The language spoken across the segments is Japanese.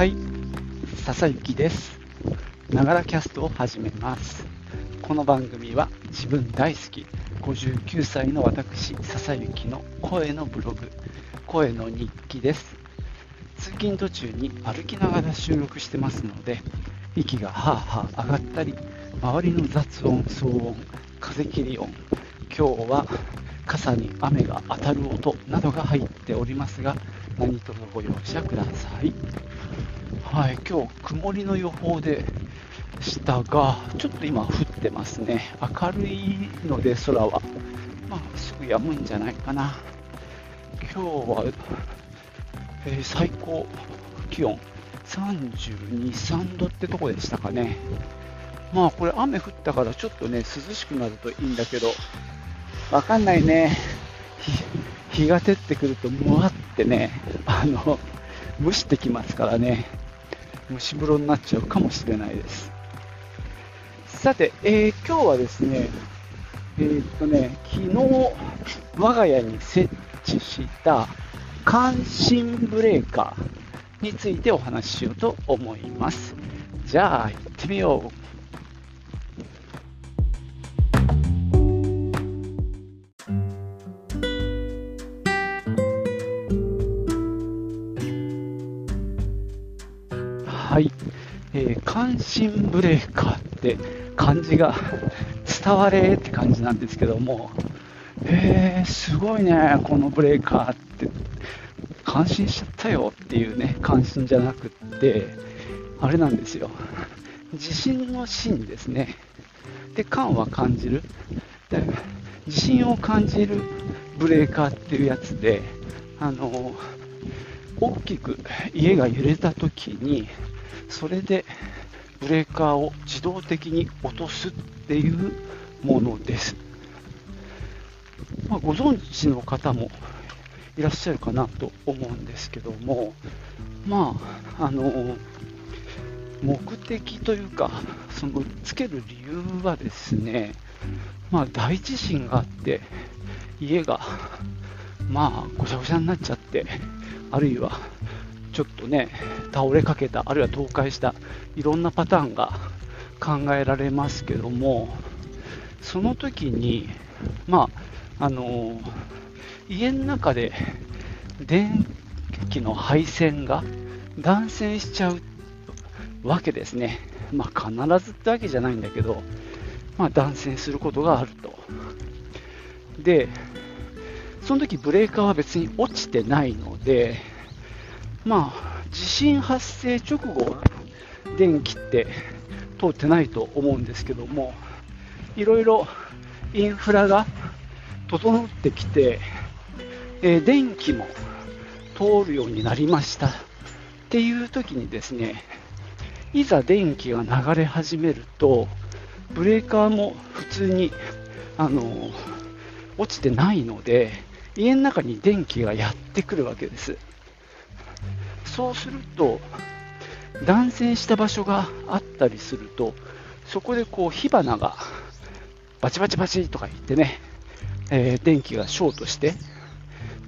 はい、笹幸です。ながらキャストを始めます。この番組は自分大好き59歳の私、笹幸の声のブログ、声の日記です。通勤途中に歩きながら収録してますので、息がはあはあ上がったり、周りの雑音、騒音、風切り音、今日は傘に雨が当たる音などが入っておりますが、何卒ご容赦ください。はい、今日曇りの予報でしたが、ちょっと今降ってますね。明るいので空は、まあ、すぐ止むんじゃないかな。今日は、えー最高気温32、3度ってとこでしたかね。まあこれ雨降ったからちょっとね涼しくなるといいんだけど、わかんないね。日が照ってくるとむわってね、あの、蒸してきますからね。蒸し風呂になっちゃうかもしれないです。さて、えー今日はですね、えーっとね、昨日我が家に設置した関心ブレーカーについてお話ししようと思います。じゃあ行ってみよう。えー、感震ブレーカーって漢字が 伝われって感じなんですけども、えー、すごいね、このブレーカーって、感心しちゃったよっていうね、感心じゃなくって、あれなんですよ、地震の震ですね、で、感は感じる、で地震を感じるブレーカーっていうやつで、あの大きく家が揺れたときに、それでブレーカーを自動的に落とすっていうものです。まあ、ご存知の方もいらっしゃるかなと思うんですけども、まあ、あの目的というか、そのつける理由はですね、まあ、大地震があって、家がまあごちゃごちゃになっちゃって、あるいはちょっとね、倒れかけた、あるいは倒壊した、いろんなパターンが考えられますけども、その時に、まあ、あの家の中で電気の配線が断線しちゃうわけですね。まあ、必ずってわけじゃないんだけど、まあ、断線することがあると。で、その時ブレーカーは別に落ちてないので、まあ、地震発生直後、電気って通ってないと思うんですけども、いろいろインフラが整ってきて、えー電気も通るようになりましたっていう時にですね、いざ電気が流れ始めると、ブレーカーも普通に、あのー落ちてないので、家の中に電気がやってくるわけです。そうすると、断線した場所があったりすると、そこでこう火花がバチバチバチとか言ってね、えー電気がショートして、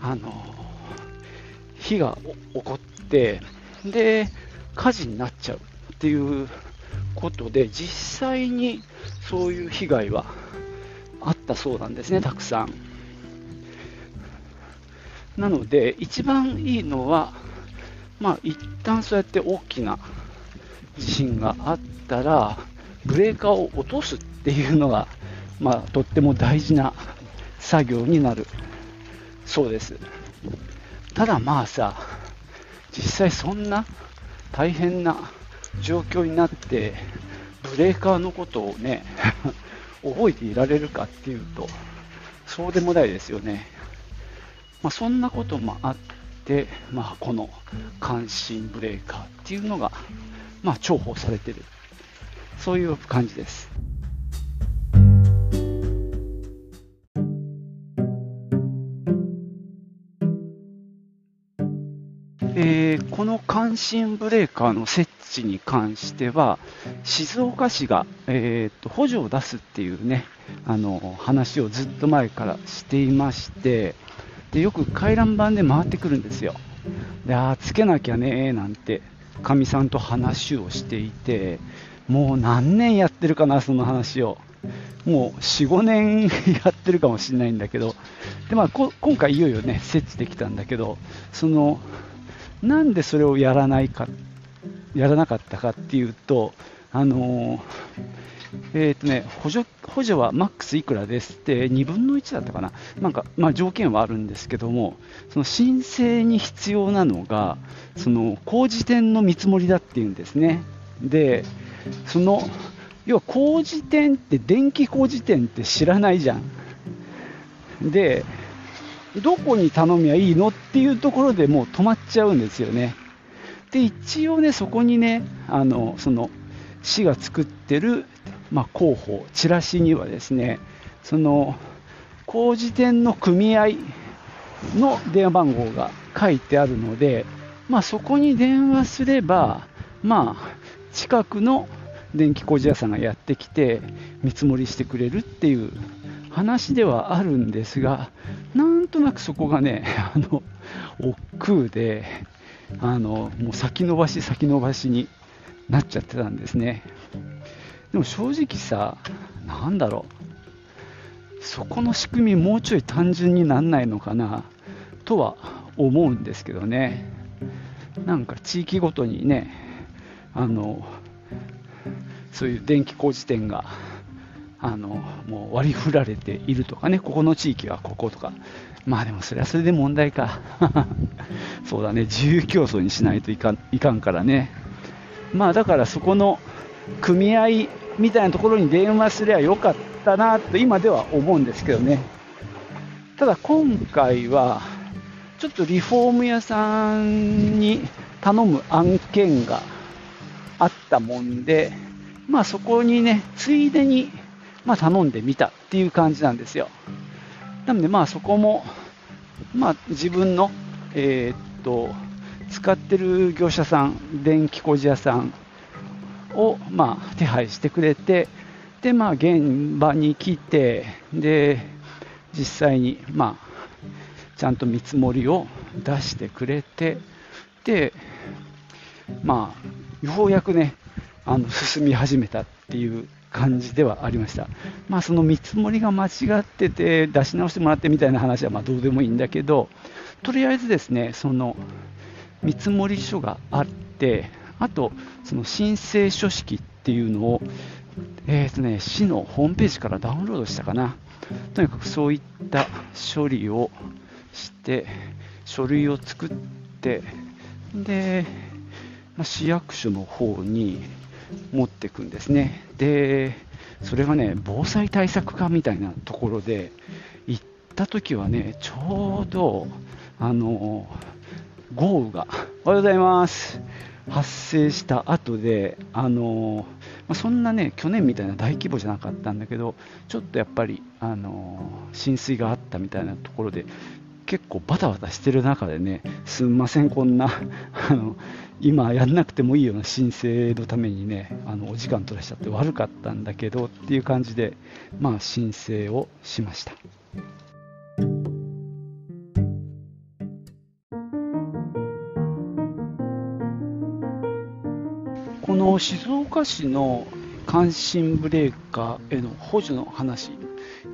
あのー火が起こって、で、火事になっちゃうっていうことで、実際にそういう被害はあったそうなんですね、たくさん。なので、一番いいのは、まあ、一旦そうやって大きな地震があったら、ブレーカーを落とすっていうのが、まあ、とっても大事な作業になるそうです。ただまあさ、実際そんな大変な状況になって、ブレーカーのことをね、覚えていられるかっていうと、そうでもないですよね。まあ、そんなこともあって、まあ、この感震ブレーカーっていうのが、まあ、重宝されてる。そういう感じです。えーこの感震ブレーカーの設置に関しては、静岡市が、えーと補助を出すっていうね、あの話をずっと前からしていまして、でよく回覧板で回ってくるんですよ。であーつけなきゃねなんてかみさんと話をしていて、もう何年やってるかな、その話を。もう4、5年 やってるかもしれないんだけど、でまあ、今回いよいよね、設置できたんだけど、その、なんでそれをやらないか、やらなかったかっていうと、あのえーとね、補助補助はマックスいくらですって2分の1だったかな、なんかまあ、条件はあるんですけども、その申請に必要なのが、その工事店の見積もりだっていうんですね。でその要は工事店って電気工事店って知らないじゃん。で、どこに頼みゃいいのっていうところでもう止まっちゃうんですよね。で、一応ね、そこにね、あの、その、市が作ってる、まあ、広報、チラシにはですね、その、工事店の組合の電話番号が書いてあるので、まあ、そこに電話すれば、まあ、近くの電気工事屋さんがやってきて見積もりしてくれるっていう話ではあるんですがなんとなくそこがね あの億劫であのもう先延ばし先延ばしになっちゃってたんですね。でも正直さなんだろう。そこの仕組みもうちょい単純になんないのかなとは思うんですけどね。なんか地域ごとにねあのそういう電気工事店があのもう割り振られているとかね、ここの地域はこことか、まあでもそれはそれで問題か、そうだね、自由競争にしないといかんいかんからね、まあだからそこの組合みたいなところに電話すればよかったなと今では思うんですけどね、ただ今回は、ちょっとリフォーム屋さんに頼む案件があったもんで、まあそこにね、ついでに、まあ頼んでみたっていう感じなんですよ。なのでまあそこも、まあ自分の、えー、っと、使ってる業者さん、電気工事屋さんを、まあ、手配してくれて、で、まあ、現場に来て、で、実際に、まあ、ちゃんと見積もりを出してくれて、で、まあ、ようやくね、あの進み始めたっていう感じではありました。まあ、その見積もりが間違ってて出し直してもらってみたいな話はまどうでもいいんだけど、とりあえずですね、その見積書があって、あと、その申請書式っていうのを、えーとね、市のホームページからダウンロードしたかな。とにかくそういった処理をして、書類を作って、で、まあ、市役所の方に持っていくんですね。で、それがね、防災対策課みたいなところで、行った時はね、ちょうど、あの、豪雨が、おはようございます。発生した後で、あのま、そんなね、去年みたいな大規模じゃなかったんだけど、ちょっとやっぱり、あの浸水があったみたいなところで、結構バタバタしてる中でね、すんません、こんな あの今やんなくてもいいような申請のためにね、あのお時間取らしちゃって悪かったんだけどっていう感じで、まあ、申請をしました。の静岡市の関心ブレーカーへの補助の話、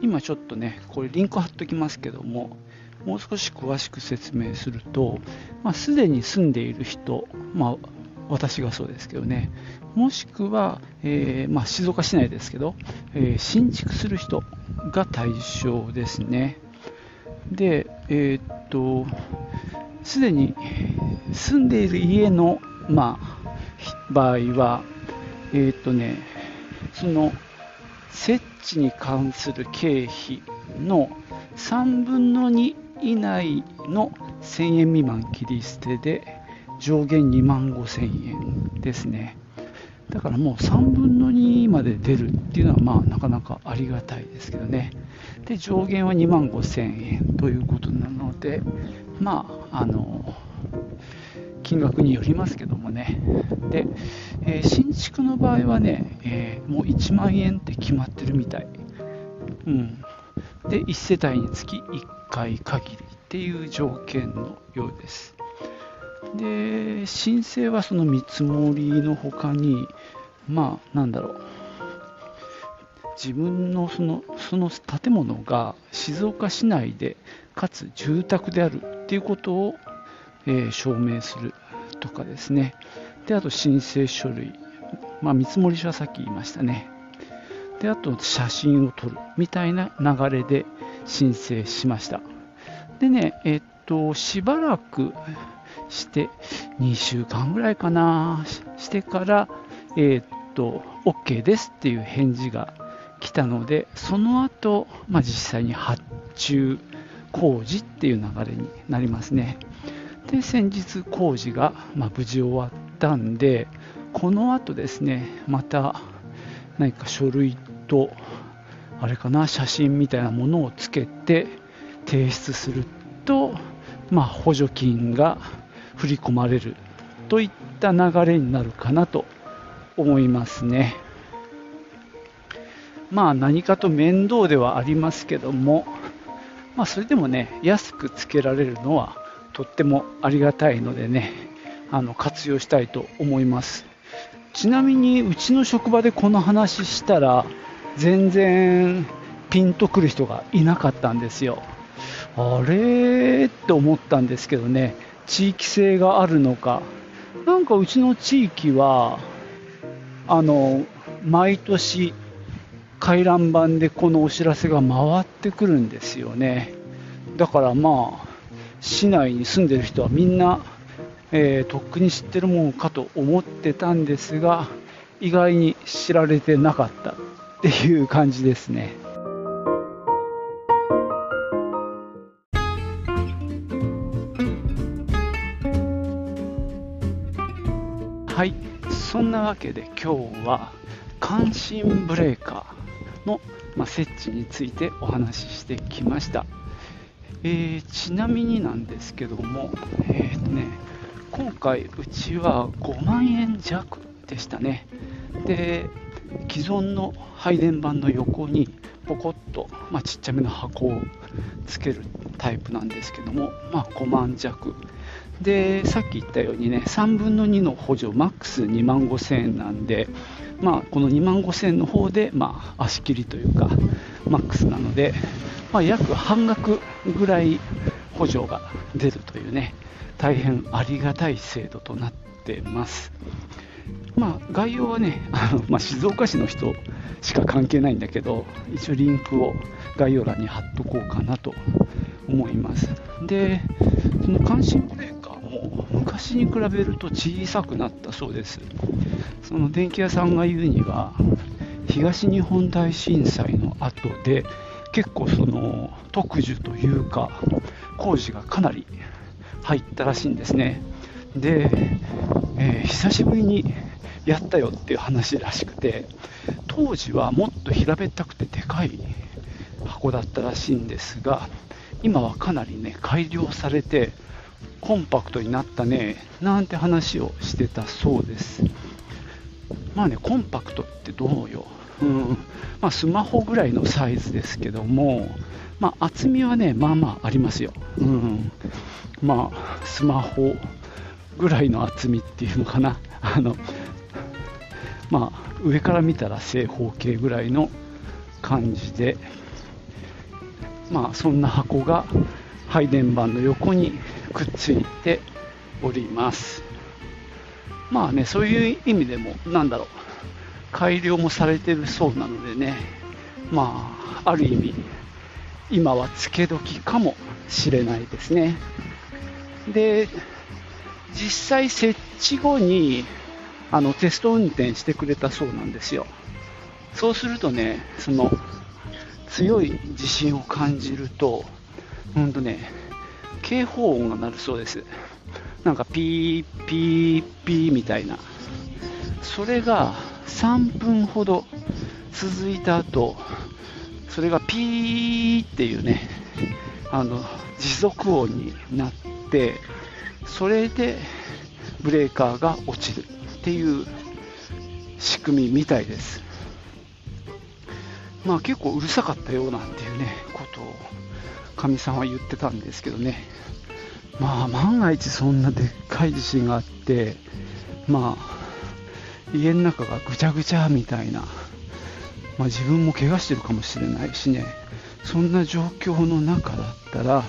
今ちょっとね、これリンク貼っときますけども、もう少し詳しく説明すると、まあ、すでに住んでいる人、まあ、私がそうですけどね、もしくは、えー、まあ、静岡市内ですけど、えー、新築する人が対象ですね。で、えー、っと、すでに住んでいる家の、まあ、場合は、えっとね、その設置に関する経費の3分の2以内の1000円未満切り捨てで上限2万5000円ですね。だからもう3分の2まで出るっていうのはまあなかなかありがたいですけどね。で、上限は2万5000円ということなので、まあ、あの、金額によりますけどもね。で、えー、新築の場合はね、えー、もう1万円って決まってるみたい。うん。で、1世帯につき1回限りっていう条件のようです。で申請はその見積もりのほかにまあなんだろう自分のそのその建物が静岡市内でかつ住宅であるっていうことを、えー、証明するとかですね。であと申請書類、まあ、見積書はさっき言いましたね。であと写真を撮るみたいな流れで申請しました。でねえっとしばらくして2週間ぐらいかなしてからえっと OK ですっていう返事が来たので、その後、まあ、実際に発注工事っていう流れになりますね。で、先日工事が、まあ、無事終わったんで、この後ですね、また何か書類と、あれかな、写真みたいなものをつけて提出すると、まあ、補助金が振り込まれるといった流れになるかなと思いますね。まあ何かと面倒ではありますけども、まあそれでもね、安くつけられるのはとってもありがたいのでね、あの活用したいと思います。ちなみにうちの職場でこの話したら全然ピンとくる人がいなかったんですよ。あれって思ったんですけどね、地域性があるのか。なんかうちの地域は、あの、毎年回覧板でこのお知らせが回ってくるんですよね。だからまあ、市内に住んでる人はみんな、えー、とっくに知ってるもんかと思ってたんですが、意外に知られてなかったっていう感じですね。はい、そんなわけで今日は関心ブレーカーの、まあ、設置についてお話ししてきました、えー、ちなみになんですけども、えーとね、今回うちは5万円弱でしたね。で既存の配電盤の横にポコッと、まあ、ちっちゃめの箱をつけるタイプなんですけども、まあ、5万弱。でさっき言ったようにね3分の2の補助マックス2万5000円なんでまあ、この2万5000円の方で、まあ、足切りというか、マックスなので、まあ、約半額ぐらい補助が出るというね、大変ありがたい制度となってます。まあ、概要はね、あのまあ、静岡市の人しか関係ないんだけど、一応リンクを概要欄に貼っとこうかなと思います。で、その関心ブレーカーも昔に比べると小さくなったそうです。その電気屋さんが言うには東日本大震災の後で結構その特需というか工事がかなり入ったらしいんですねで、えー、久しぶりにやったよっていう話らしくて当時はもっと平べったくてでかい箱だったらしいんですが今はかなりね改良されてコンパクトになったねなんて話をしてたそうですまあね、コンパクトってどうよ。うん。まあ、スマホぐらいのサイズですけども、まあ、厚みはね、まあまあありますよ。うん。まあ、スマホぐらいの厚みっていうのかな。あの、まあ、上から見たら正方形ぐらいの感じで、まあ、そんな箱が配電盤の横にくっついております。まあね、そういう意味でも、なんだろう、改良もされてるそうなのでね、まあ、ある意味、今はつけ時かもしれないですね。で、実際設置後に、あの、テスト運転してくれたそうなんですよ。そうするとね、その、強い地震を感じると、ほんとね、警報音が鳴るそうです。なんかピーピーピーみたいなそれが3分ほど続いた後それがピーっていうねあの持続音になってそれでブレーカーが落ちるっていう仕組みみたいです。まあ結構うるさかったようなんていうねことをかみさんは言ってたんですけどね。まあ万が一そんなでっかい地震があってまあ家の中がぐちゃぐちゃみたいな、まあ、自分も怪我してるかもしれないしね。そんな状況の中だったら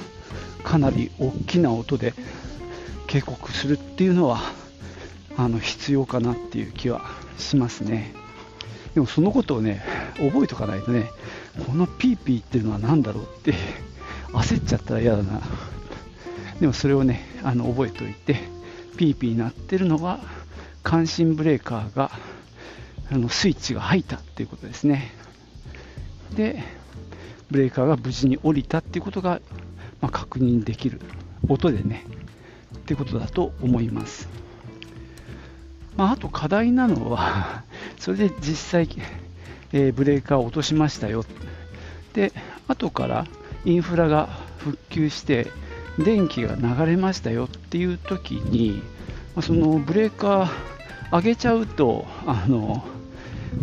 かなり大きな音で警告するっていうのはあの必要かなっていう気はしますね。でもそのことをね覚えておかないとねこのピーピーっていうのは何だろうって焦っちゃったら嫌だな。でもそれをねあの覚えておいてピーピー鳴ってるのが感震ブレーカーがあのスイッチが入ったっていうことですね。でブレーカーが無事に降りたっていうことが、まあ、確認できる音でね。ってことだと思います、まあ、あと課題なのは それで実際、えー、ブレーカーを落としましたよ。で後からインフラが復旧して電気が流れましたよっていう時にそのブレーカー上げちゃうとあの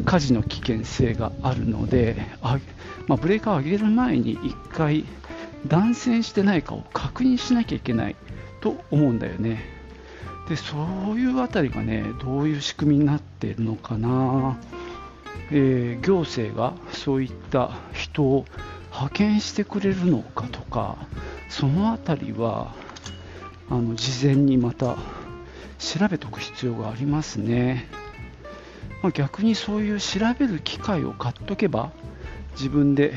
火事の危険性があるのであ、まあ、ブレーカーを上げる前に1回断線してないかを確認しなきゃいけないと思うんだよね。でそういうあたりがねどういう仕組みになっているのかな、えー、行政がそういった人を派遣してくれるのかとかそのあたりはあの事前にまた調べておく必要がありますね、まあ、逆にそういう調べる機械を買っとけば自分で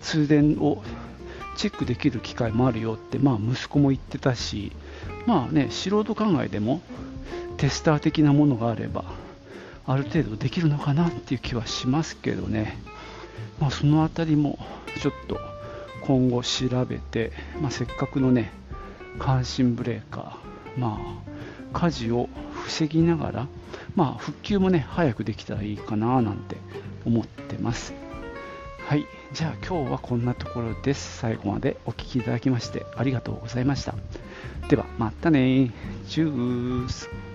通電をチェックできる機会もあるよって、まあ、息子も言ってたし、まあね、素人考えでもテスター的なものがあればある程度できるのかなっていう気はしますけどね、まあ、その辺りもちょっと今後調べて、まあ、せっかくのね感震ブレーカー、まあ、火事を防ぎながら、まあ、復旧もね早くできたらいいかななんて思ってます。はい、じゃあ今日はこんなところです。最後までお聴きいただきましてありがとうございました。ではまたね。チュース。